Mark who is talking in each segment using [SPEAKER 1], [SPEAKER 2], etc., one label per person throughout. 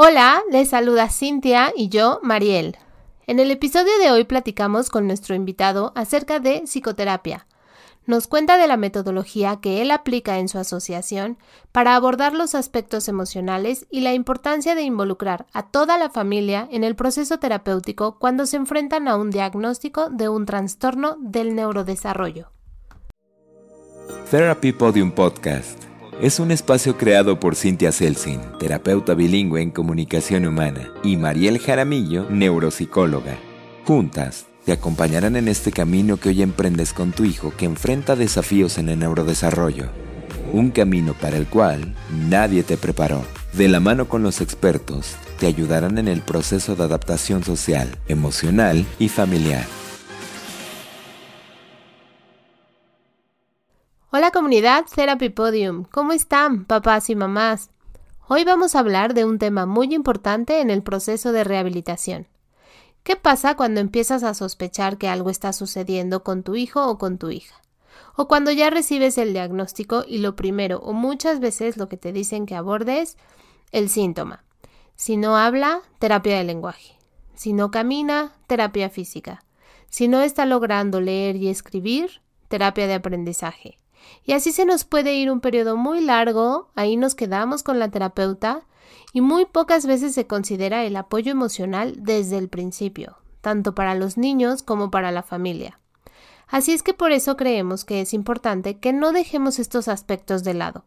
[SPEAKER 1] Hola, les saluda Cintia y yo, Mariel. En el episodio de hoy platicamos con nuestro invitado acerca de psicoterapia. Nos cuenta de la metodología que él aplica en su asociación para abordar los aspectos emocionales y la importancia de involucrar a toda la familia en el proceso terapéutico cuando se enfrentan a un diagnóstico de un trastorno del neurodesarrollo.
[SPEAKER 2] Therapy Podium Podcast es un espacio creado por Cynthia Selsin, terapeuta bilingüe en comunicación humana, y Mariel Jaramillo, neuropsicóloga. Juntas te acompañarán en este camino que hoy emprendes con tu hijo que enfrenta desafíos en el neurodesarrollo. Un camino para el cual nadie te preparó. De la mano con los expertos, te ayudarán en el proceso de adaptación social, emocional y familiar.
[SPEAKER 1] Hola comunidad Therapy Podium, ¿cómo están papás y mamás? Hoy vamos a hablar de un tema muy importante en el proceso de rehabilitación, ¿Qué pasa cuando empiezas a sospechar que algo está sucediendo con tu hijo o con tu hija? O cuando ya recibes el diagnóstico y lo primero o muchas veces lo que te dicen que abordes el síntoma. Si no habla, terapia de lenguaje. Si no camina, terapia física. Si no está logrando leer y escribir, terapia de aprendizaje. Y así se nos puede ir un periodo muy largo, ahí nos quedamos con la terapeuta y muy pocas veces se considera el apoyo emocional desde el principio, tanto para los niños como para la familia. Así es que por eso creemos que es importante que no dejemos estos aspectos de lado.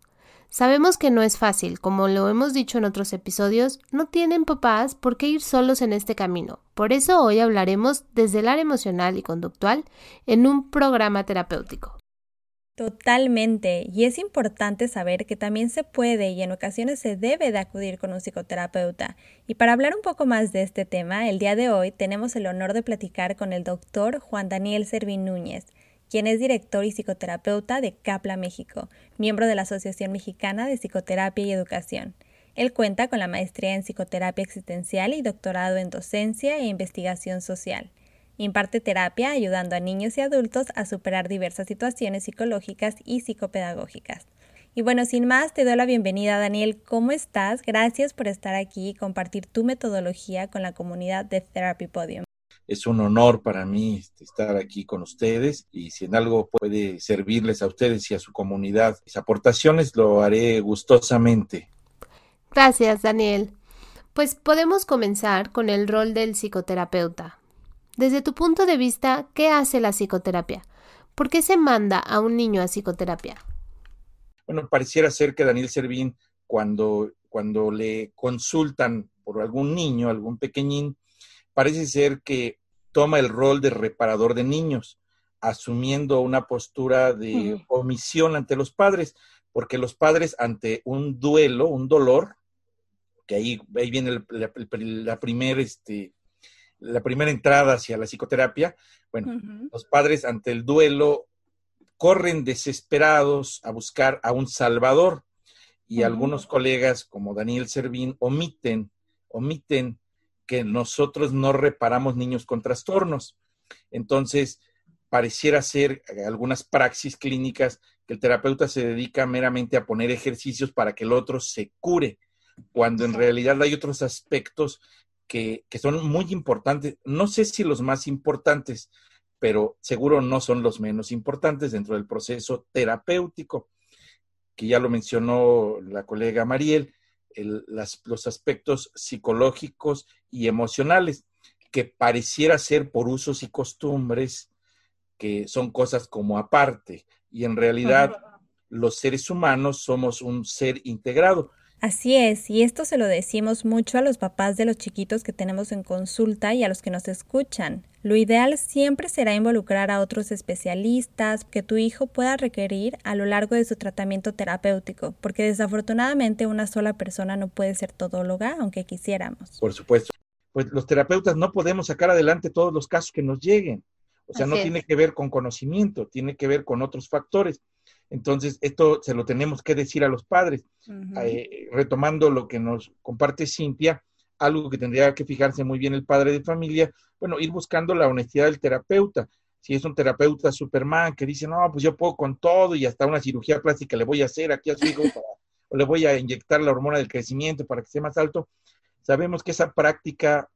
[SPEAKER 1] Sabemos que no es fácil, como lo hemos dicho en otros episodios, no tienen papás por qué ir solos en este camino. Por eso hoy hablaremos desde el área emocional y conductual en un programa terapéutico.
[SPEAKER 3] Totalmente. Y es importante saber que también se puede y en ocasiones se debe de acudir con un psicoterapeuta. Y para hablar un poco más de este tema, el día de hoy tenemos el honor de platicar con el doctor Juan Daniel Servín Núñez, quien es director y psicoterapeuta de CAPLA México, miembro de la Asociación Mexicana de Psicoterapia y Educación. Él cuenta con la maestría en psicoterapia existencial y doctorado en docencia e investigación social. Imparte terapia ayudando a niños y adultos a superar diversas situaciones psicológicas y psicopedagógicas. Y bueno, sin más, te doy la bienvenida, Daniel. ¿Cómo estás? Gracias por estar aquí y compartir tu metodología con la comunidad de Therapy Podium.
[SPEAKER 4] Es un honor para mí este, estar aquí con ustedes y si en algo puede servirles a ustedes y a su comunidad mis aportaciones, lo haré gustosamente.
[SPEAKER 1] Gracias, Daniel. Pues podemos comenzar con el rol del psicoterapeuta. Desde tu punto de vista, ¿qué hace la psicoterapia? ¿Por qué se manda a un niño a psicoterapia?
[SPEAKER 4] Bueno, pareciera ser que Daniel Servín, cuando, cuando le consultan por algún niño, algún pequeñín, parece ser que toma el rol de reparador de niños, asumiendo una postura de omisión ante los padres, porque los padres ante un duelo, un dolor, que ahí, ahí viene la, la primera este, la primera entrada hacia la psicoterapia, bueno, los padres ante el duelo corren desesperados a buscar a un salvador y algunos colegas como Daniel Servín omiten, omiten que nosotros no reparamos niños con trastornos. Entonces, pareciera ser algunas praxis clínicas que el terapeuta se dedica meramente a poner ejercicios para que el otro se cure, cuando en realidad hay otros aspectos que, son muy importantes. No sé si los más importantes, pero seguro no son los menos importantes dentro del proceso terapéutico, que ya lo mencionó la colega Mariel, los aspectos psicológicos y emocionales, que pareciera ser por usos y costumbres, que son cosas como aparte, y en realidad los seres humanos somos un ser integrado.
[SPEAKER 3] Así es, y esto se lo decimos mucho a los papás de los chiquitos que tenemos en consulta y a los que nos escuchan. Lo ideal siempre será involucrar a otros especialistas que tu hijo pueda requerir a lo largo de su tratamiento terapéutico, porque desafortunadamente una sola persona no puede ser todóloga, aunque quisiéramos.
[SPEAKER 4] Por supuesto. Pues los terapeutas no podemos sacar adelante todos los casos que nos lleguen. O sea, no tiene que ver con conocimiento, tiene que ver con otros factores. Entonces, esto se lo tenemos que decir a los padres. Eh, retomando lo que nos comparte Cintia, algo que tendría que fijarse muy bien el padre de familia, bueno, ir buscando la honestidad del terapeuta. Si es un terapeuta Superman que dice, no, pues yo puedo con todo y hasta una cirugía plástica le voy a hacer aquí a su hijo o le voy a inyectar la hormona del crecimiento para que sea más alto, sabemos que esa práctica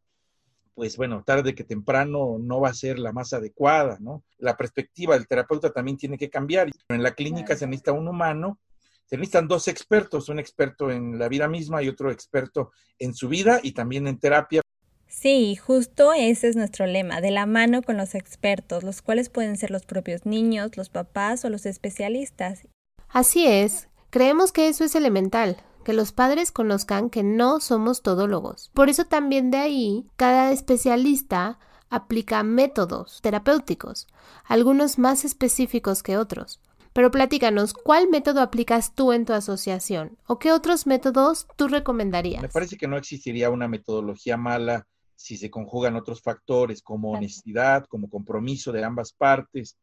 [SPEAKER 4] pues bueno, tarde que temprano no va a ser la más adecuada, ¿no? La perspectiva del terapeuta también tiene que cambiar. En la clínica se necesita un humano, se necesitan dos expertos, un experto en la vida misma y otro experto en su vida y también en terapia.
[SPEAKER 3] Sí, justo ese es nuestro lema, de la mano con los expertos, los cuales pueden ser los propios niños, los papás o los especialistas.
[SPEAKER 1] Así es, creemos que eso es elemental, que los padres conozcan que no somos todólogos. Por eso también de ahí, cada especialista aplica métodos terapéuticos, algunos más específicos que otros. Pero platícanos, ¿cuál método aplicas tú en tu asociación? ¿O qué otros métodos tú recomendarías?
[SPEAKER 4] Me parece que no existiría una metodología mala si se conjugan otros factores como honestidad, como compromiso de ambas partes,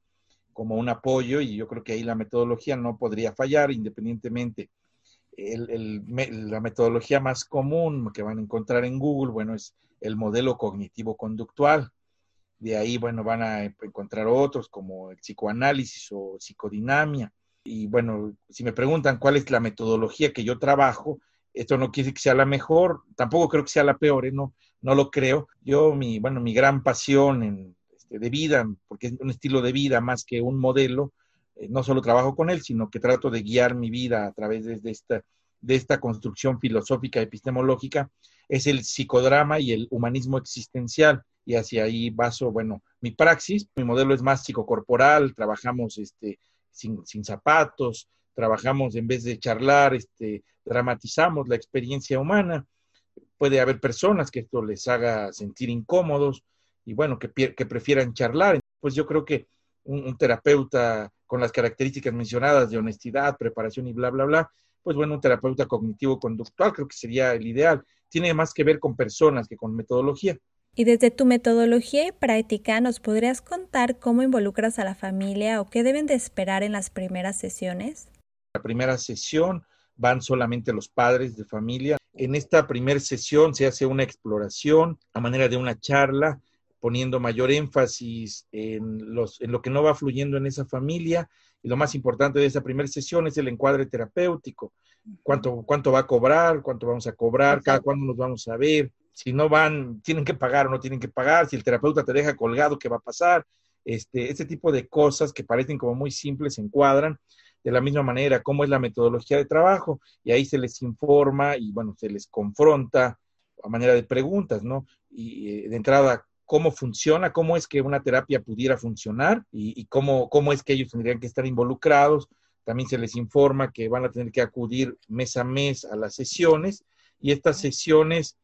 [SPEAKER 4] como un apoyo, y yo creo que ahí la metodología no podría fallar independientemente la metodología más común que van a encontrar en Google, bueno, es el modelo cognitivo-conductual. De ahí, bueno, van a encontrar otros como el psicoanálisis o psicodinamia. Y bueno, si me preguntan cuál es la metodología que yo trabajo, esto no quiere decir que sea la mejor, tampoco creo que sea la peor, ¿eh? no, no lo creo. Yo, mi, bueno, mi gran pasión en, este, de vida, porque es un estilo de vida más que un modelo, no solo trabajo con él, sino que trato de guiar mi vida a través de, esta, de esta construcción filosófica epistemológica, es el psicodrama y el humanismo existencial. Y hacia ahí baso, bueno, mi praxis, mi modelo es más psicocorporal, trabajamos este, sin, sin zapatos, trabajamos en vez de charlar, este, dramatizamos la experiencia humana. Puede haber personas que esto les haga sentir incómodos y bueno, que, que prefieran charlar. Pues yo creo que un, terapeuta con las características mencionadas de honestidad, preparación y bla, bla, bla, pues bueno, un terapeuta cognitivo-conductual creo que sería el ideal. Tiene más que ver con personas que con metodología.
[SPEAKER 3] Y desde tu metodología y práctica, ¿nos podrías contar cómo involucras a la familia o qué deben de esperar en las primeras sesiones?
[SPEAKER 4] La primera sesión van solamente los padres de familia. En esta primera sesión se hace una exploración a manera de una charla poniendo mayor énfasis en, los, en lo que no va fluyendo en esa familia. Y lo más importante de esa primera sesión es el encuadre terapéutico. ¿Cuánto, cuánto va a cobrar? ¿Cuánto vamos a cobrar? ¿Cada cuándo nos vamos a ver? Si no van, tienen que pagar o no tienen que pagar. Si el terapeuta te deja colgado, ¿qué va a pasar? Este, este tipo de cosas que parecen como muy simples se encuadran de la misma manera cómo es la metodología de trabajo y ahí se les informa y bueno, se les confronta a manera de preguntas, ¿no? Y eh, de entrada, cómo funciona, cómo es que una terapia pudiera funcionar y, cómo, cómo es que ellos tendrían que estar involucrados. También se les informa que van a tener que acudir mes a mes a las sesiones y estas sesiones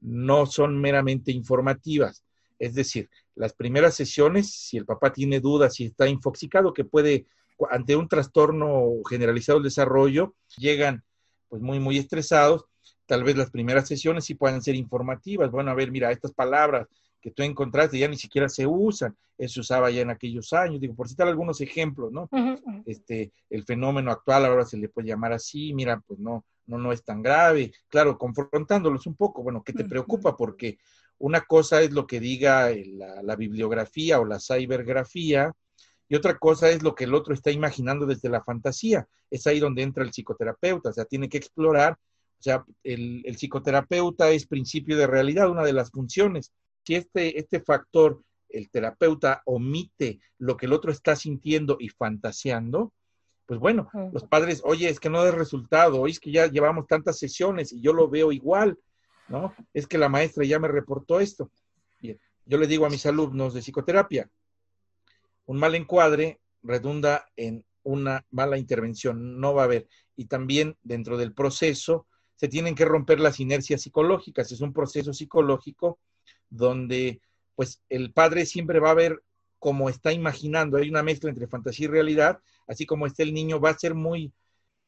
[SPEAKER 4] no son meramente informativas. Es decir, las primeras sesiones, si el papá tiene dudas, si está infoxicado, que puede, ante un trastorno generalizado del desarrollo, llegan pues muy, muy estresados, tal vez las primeras sesiones sí puedan ser informativas. Bueno, a ver, mira, estas palabras que tú encontraste ya ni siquiera se usan, eso se usaba ya en aquellos años, digo, por citar algunos ejemplos, ¿no? Este, el fenómeno actual ahora se le puede llamar así, mira, pues no, no, no es tan grave, claro, confrontándolos un poco, bueno, ¿qué te preocupa? Porque una cosa es lo que diga la, la bibliografía o la cybergrafía, y otra cosa es lo que el otro está imaginando desde la fantasía. Es ahí donde entra el psicoterapeuta, o sea, tiene que explorar, o sea, el, el psicoterapeuta es principio de realidad, una de las funciones si este, este factor, el terapeuta omite lo que el otro está sintiendo y fantaseando, pues bueno, los padres, oye, es que no da resultado, oye, es que ya llevamos tantas sesiones y yo lo veo igual, ¿no? Es que la maestra ya me reportó esto. Bien, yo le digo a mis alumnos de psicoterapia, un mal encuadre redunda en una mala intervención, no va a haber. Y también dentro del proceso se tienen que romper las inercias psicológicas, es un proceso psicológico donde pues el padre siempre va a ver como está imaginando, hay una mezcla entre fantasía y realidad, así como está el niño, va a ser muy,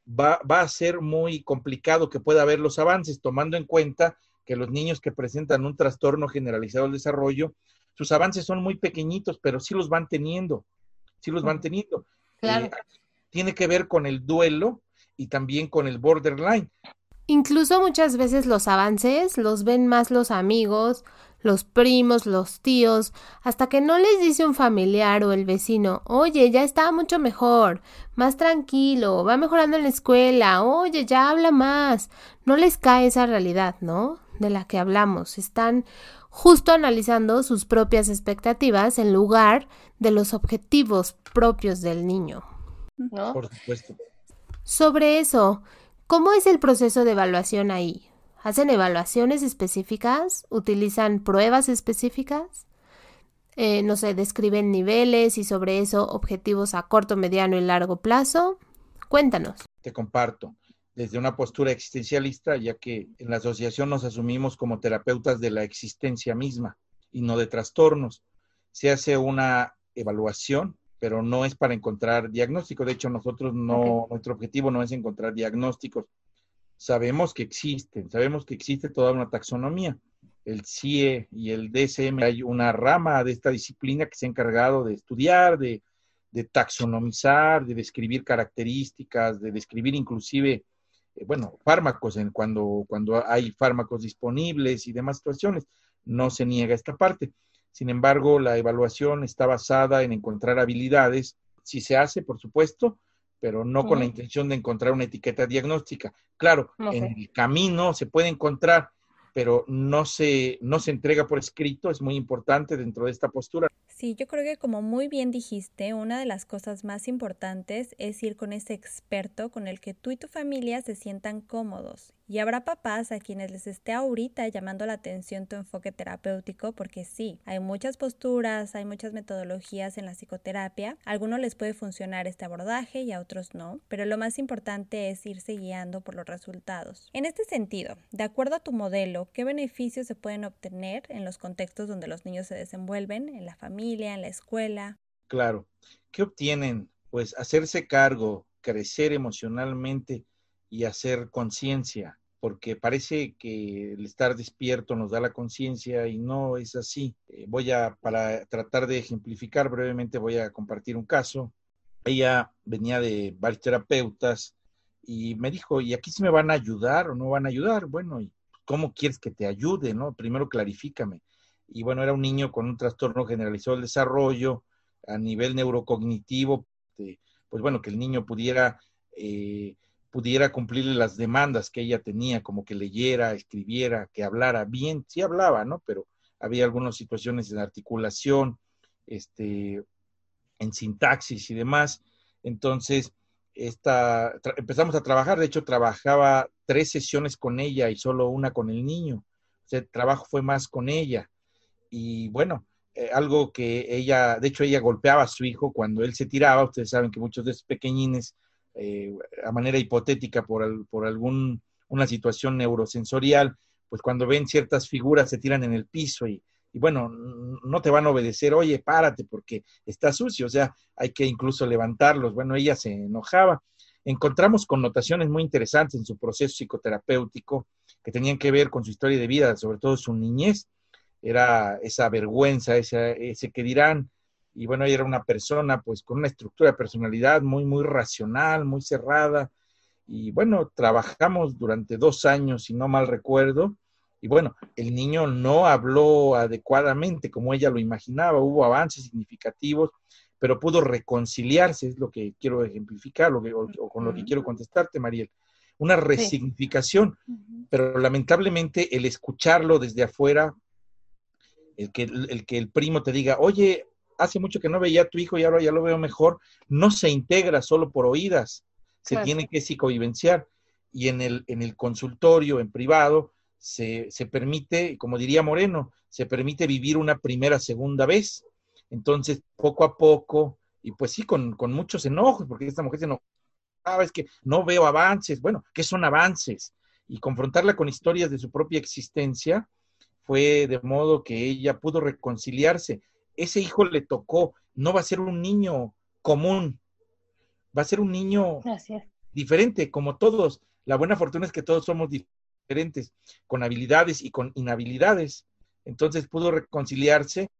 [SPEAKER 4] va, va a ser muy complicado que pueda ver los avances, tomando en cuenta que los niños que presentan un trastorno generalizado del desarrollo, sus avances son muy pequeñitos, pero sí los van teniendo, sí los van teniendo.
[SPEAKER 1] Claro.
[SPEAKER 4] Eh, tiene que ver con el duelo y también con el borderline.
[SPEAKER 1] Incluso muchas veces los avances los ven más los amigos, los primos, los tíos, hasta que no les dice un familiar o el vecino, oye, ya está mucho mejor, más tranquilo, va mejorando en la escuela, oye, ya habla más. No les cae esa realidad, ¿no? de la que hablamos. Están justo analizando sus propias expectativas en lugar de los objetivos propios del niño. ¿no?
[SPEAKER 4] Por supuesto.
[SPEAKER 1] Sobre eso, ¿cómo es el proceso de evaluación ahí? ¿Hacen evaluaciones específicas? ¿Utilizan pruebas específicas? Eh, no sé, describen niveles y sobre eso objetivos a corto, mediano y largo plazo. Cuéntanos.
[SPEAKER 4] Te comparto desde una postura existencialista, ya que en la asociación nos asumimos como terapeutas de la existencia misma y no de trastornos. Se hace una evaluación, pero no es para encontrar diagnóstico. De hecho, nosotros no, nuestro objetivo no es encontrar diagnósticos. Sabemos que existen, sabemos que existe toda una taxonomía. El CIE y el DSM, hay una rama de esta disciplina que se ha encargado de estudiar, de, taxonomizar, de describir características, de describir inclusive eh, bueno, fármacos, en cuando, cuando hay fármacos disponibles y demás situaciones. No se niega esta parte. Sin embargo, la evaluación está basada en encontrar habilidades. Si se hace, por supuesto, pero no con la intención de encontrar una etiqueta diagnóstica. Claro, en el camino se puede encontrar, pero no se, no se entrega por escrito, es muy importante dentro de esta postura.
[SPEAKER 3] Sí, yo creo que como muy bien dijiste, una de las cosas más importantes es ir con ese experto con el que tú y tu familia se sientan cómodos. Y habrá papás a quienes les esté ahorita llamando la atención tu enfoque terapéutico porque sí, hay muchas posturas, hay muchas metodologías en la psicoterapia. A algunos les puede funcionar este abordaje y a otros no, pero lo más importante es irse guiando por los resultados. En este sentido, de acuerdo a tu modelo, ¿qué beneficios se pueden obtener en los contextos donde los niños se desenvuelven, en la familia? En la escuela.
[SPEAKER 4] Claro. ¿Qué obtienen? Pues hacerse cargo, crecer emocionalmente y hacer conciencia, porque parece que el estar despierto nos da la conciencia y no es así. Eh, voy a, para tratar de ejemplificar brevemente, voy a compartir un caso. Ella venía de varios terapeutas y me dijo, ¿y aquí sí me van a ayudar o no van a ayudar? Bueno, ¿y cómo quieres que te ayude? no? Primero clarifícame y bueno, era un niño con un trastorno generalizado del desarrollo a nivel neurocognitivo, pues bueno, que el niño pudiera, eh, pudiera cumplirle las demandas que ella tenía, como que leyera, escribiera, que hablara bien, sí hablaba, ¿no? Pero había algunas situaciones de articulación, este, en sintaxis y demás. Entonces, esta, empezamos a trabajar, de hecho, trabajaba tres sesiones con ella y solo una con el niño. O sea, el trabajo fue más con ella y bueno, eh, algo que ella, de hecho ella golpeaba a su hijo cuando él se tiraba, ustedes saben que muchos de esos pequeñines, eh, a manera hipotética por, por algún, una situación neurosensorial, pues cuando ven ciertas figuras se tiran en el piso y, y bueno, no te van a obedecer, oye, párate porque está sucio, o sea, hay que incluso levantarlos. Bueno, ella se enojaba. Encontramos connotaciones muy interesantes en su proceso psicoterapéutico que tenían que ver con su historia de vida, sobre todo su niñez, era esa vergüenza, ese, ese que dirán. Y bueno, ella era una persona pues con una estructura de personalidad muy, muy racional, muy cerrada. Y bueno, trabajamos durante dos años, si no mal recuerdo. Y bueno, el niño no habló adecuadamente como ella lo imaginaba, hubo avances significativos, pero pudo reconciliarse, es lo que quiero ejemplificar, lo que, o, con lo que quiero contestarte, Mariel. Una resignificación, pero lamentablemente el escucharlo desde afuera el que, el que el primo te diga, oye, hace mucho que no veía a tu hijo y ahora ya lo veo mejor, no se integra solo por oídas, se tiene que psicovivenciar. Y en el, en el consultorio, en privado, se, se, permite, como diría Moreno, se permite vivir una primera, segunda vez. Entonces, poco a poco, y pues sí, con, con muchos enojos, porque esta mujer se enojaba, es que no veo avances. Bueno, ¿qué son avances? Y confrontarla con historias de su propia existencia, fue de modo que ella pudo reconciliarse. Ese hijo le tocó, no va a ser un niño común, va a ser un niño diferente, como todos. La buena fortuna es que todos somos diferentes, con habilidades y con inhabilidades. Entonces pudo reconciliarse,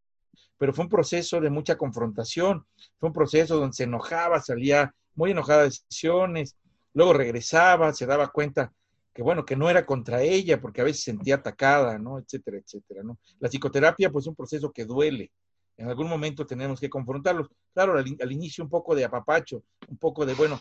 [SPEAKER 4] pero fue un proceso de mucha confrontación, fue un proceso donde se enojaba, salía muy enojada de decisiones, luego regresaba, se daba cuenta que bueno, que no era contra ella, porque a veces se sentía atacada, ¿no? Etcétera, etcétera, ¿no? La psicoterapia, pues es un proceso que duele. En algún momento tenemos que confrontarlos. Claro, al, inicio un poco de apapacho, un poco de, bueno,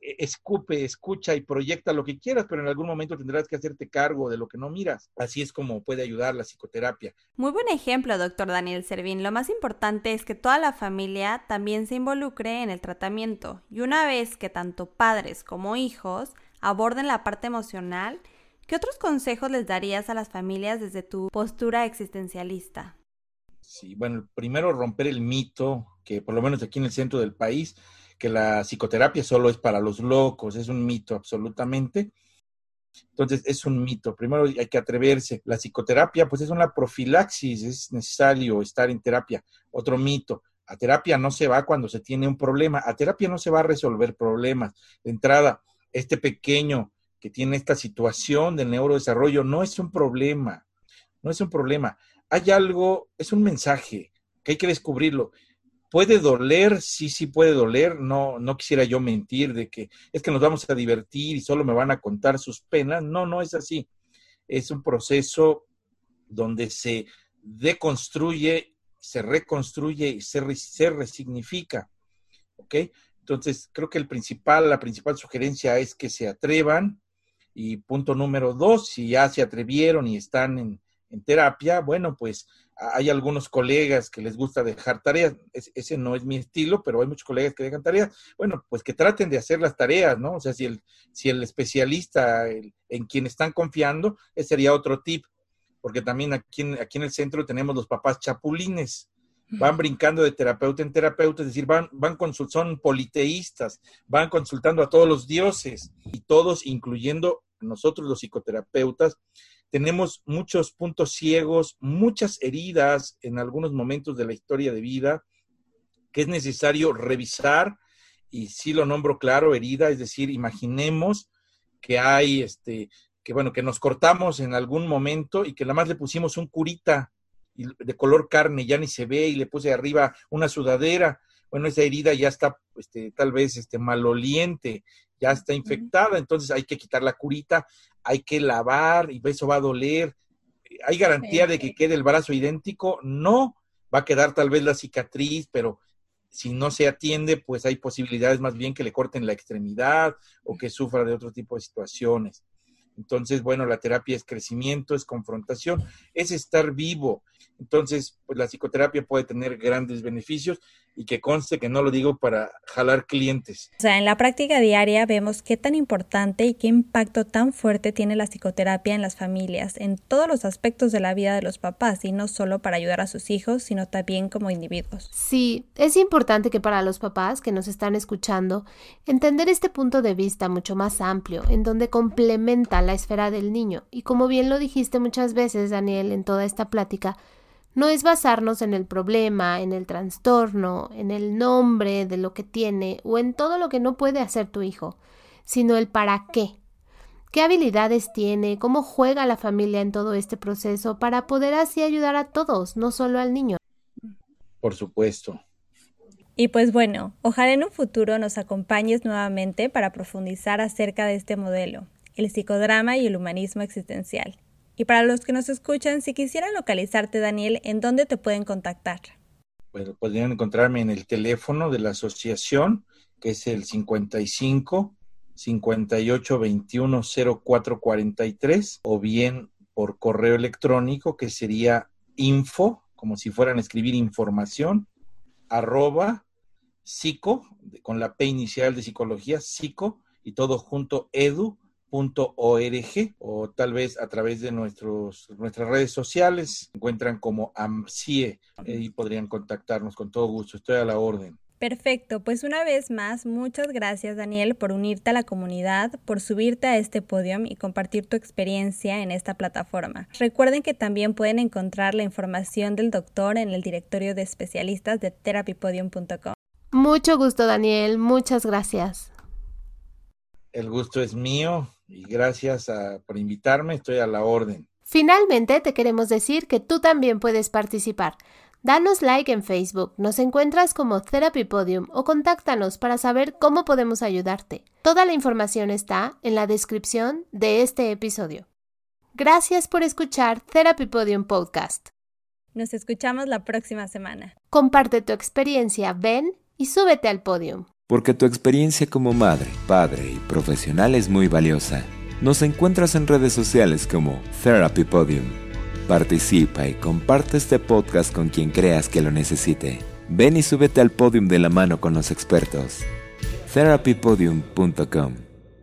[SPEAKER 4] escupe, escucha y proyecta lo que quieras, pero en algún momento tendrás que hacerte cargo de lo que no miras. Así es como puede ayudar la psicoterapia.
[SPEAKER 3] Muy buen ejemplo, doctor Daniel Servín. Lo más importante es que toda la familia también se involucre en el tratamiento. Y una vez que tanto padres como hijos aborden la parte emocional, ¿qué otros consejos les darías a las familias desde tu postura existencialista?
[SPEAKER 4] Sí, bueno, primero romper el mito que por lo menos aquí en el centro del país que la psicoterapia solo es para los locos, es un mito absolutamente. Entonces, es un mito. Primero hay que atreverse. La psicoterapia, pues es una profilaxis, es necesario estar en terapia. Otro mito. A terapia no se va cuando se tiene un problema. A terapia no se va a resolver problemas. De entrada, este pequeño que tiene esta situación de neurodesarrollo no es un problema. No es un problema. Hay algo, es un mensaje que hay que descubrirlo. Puede doler, sí, sí puede doler. No, no quisiera yo mentir de que es que nos vamos a divertir y solo me van a contar sus penas. No, no es así. Es un proceso donde se deconstruye, se reconstruye y se, se resignifica. ¿Ok? Entonces, creo que el principal, la principal sugerencia es que se atrevan. Y punto número dos, si ya se atrevieron y están en, en terapia, bueno, pues hay algunos colegas que les gusta dejar tareas, ese no es mi estilo, pero hay muchos colegas que dejan tareas, bueno, pues que traten de hacer las tareas, ¿no? O sea, si el, si el especialista en quien están confiando, ese sería otro tip, porque también aquí en, aquí en el centro tenemos los papás chapulines, van brincando de terapeuta en terapeuta, es decir, van, van son politeístas, van consultando a todos los dioses y todos, incluyendo nosotros los psicoterapeutas, tenemos muchos puntos ciegos, muchas heridas en algunos momentos de la historia de vida que es necesario revisar y si lo nombro claro, herida, es decir, imaginemos que hay, este, que bueno, que nos cortamos en algún momento y que nada más le pusimos un curita de color carne, ya ni se ve y le puse arriba una sudadera. Bueno, esa herida ya está, este, tal vez, este, maloliente, ya está infectada, entonces hay que quitar la curita, hay que lavar y eso va a doler. ¿Hay garantía de que quede el brazo idéntico? No, va a quedar tal vez la cicatriz, pero si no se atiende, pues hay posibilidades más bien que le corten la extremidad o que sufra de otro tipo de situaciones. Entonces, bueno, la terapia es crecimiento, es confrontación, es estar vivo. Entonces, pues la psicoterapia puede tener grandes beneficios y que conste que no lo digo para jalar clientes.
[SPEAKER 3] O sea, en la práctica diaria vemos qué tan importante y qué impacto tan fuerte tiene la psicoterapia en las familias, en todos los aspectos de la vida de los papás, y no solo para ayudar a sus hijos, sino también como individuos.
[SPEAKER 1] Sí, es importante que para los papás que nos están escuchando, entender este punto de vista mucho más amplio, en donde complementa la esfera del niño, y como bien lo dijiste muchas veces, Daniel, en toda esta plática, no es basarnos en el problema, en el trastorno, en el nombre de lo que tiene o en todo lo que no puede hacer tu hijo, sino el para qué. ¿Qué habilidades tiene? ¿Cómo juega la familia en todo este proceso para poder así ayudar a todos, no solo al niño?
[SPEAKER 4] Por supuesto.
[SPEAKER 3] Y pues bueno, ojalá en un futuro nos acompañes nuevamente para profundizar acerca de este modelo, el psicodrama y el humanismo existencial. Y para los que nos escuchan, si quisieran localizarte, Daniel, ¿en dónde te pueden contactar?
[SPEAKER 4] Bueno, podrían encontrarme en el teléfono de la asociación, que es el 55 58 21 04 43, o bien por correo electrónico, que sería info, como si fueran a escribir información, arroba psico, con la P inicial de psicología, psico, y todo junto, edu, .org o tal vez a través de nuestros, nuestras redes sociales. encuentran como AMCIE y podrían contactarnos con todo gusto. Estoy a la orden.
[SPEAKER 3] Perfecto, pues una vez más, muchas gracias Daniel por unirte a la comunidad, por subirte a este podio y compartir tu experiencia en esta plataforma. Recuerden que también pueden encontrar la información del doctor en el directorio de especialistas de therapypodium.com.
[SPEAKER 1] Mucho gusto Daniel, muchas gracias.
[SPEAKER 4] El gusto es mío y gracias por invitarme, estoy a la orden.
[SPEAKER 1] Finalmente, te queremos decir que tú también puedes participar. Danos like en Facebook, nos encuentras como Therapy Podium o contáctanos para saber cómo podemos ayudarte. Toda la información está en la descripción de este episodio. Gracias por escuchar Therapy Podium Podcast.
[SPEAKER 3] Nos escuchamos la próxima semana.
[SPEAKER 1] Comparte tu experiencia, ven y súbete al podium.
[SPEAKER 2] Porque tu experiencia como madre, padre y profesional es muy valiosa. Nos encuentras en redes sociales como Therapy Podium. Participa y comparte este podcast con quien creas que lo necesite. Ven y súbete al podium de la mano con los expertos. therapypodium.com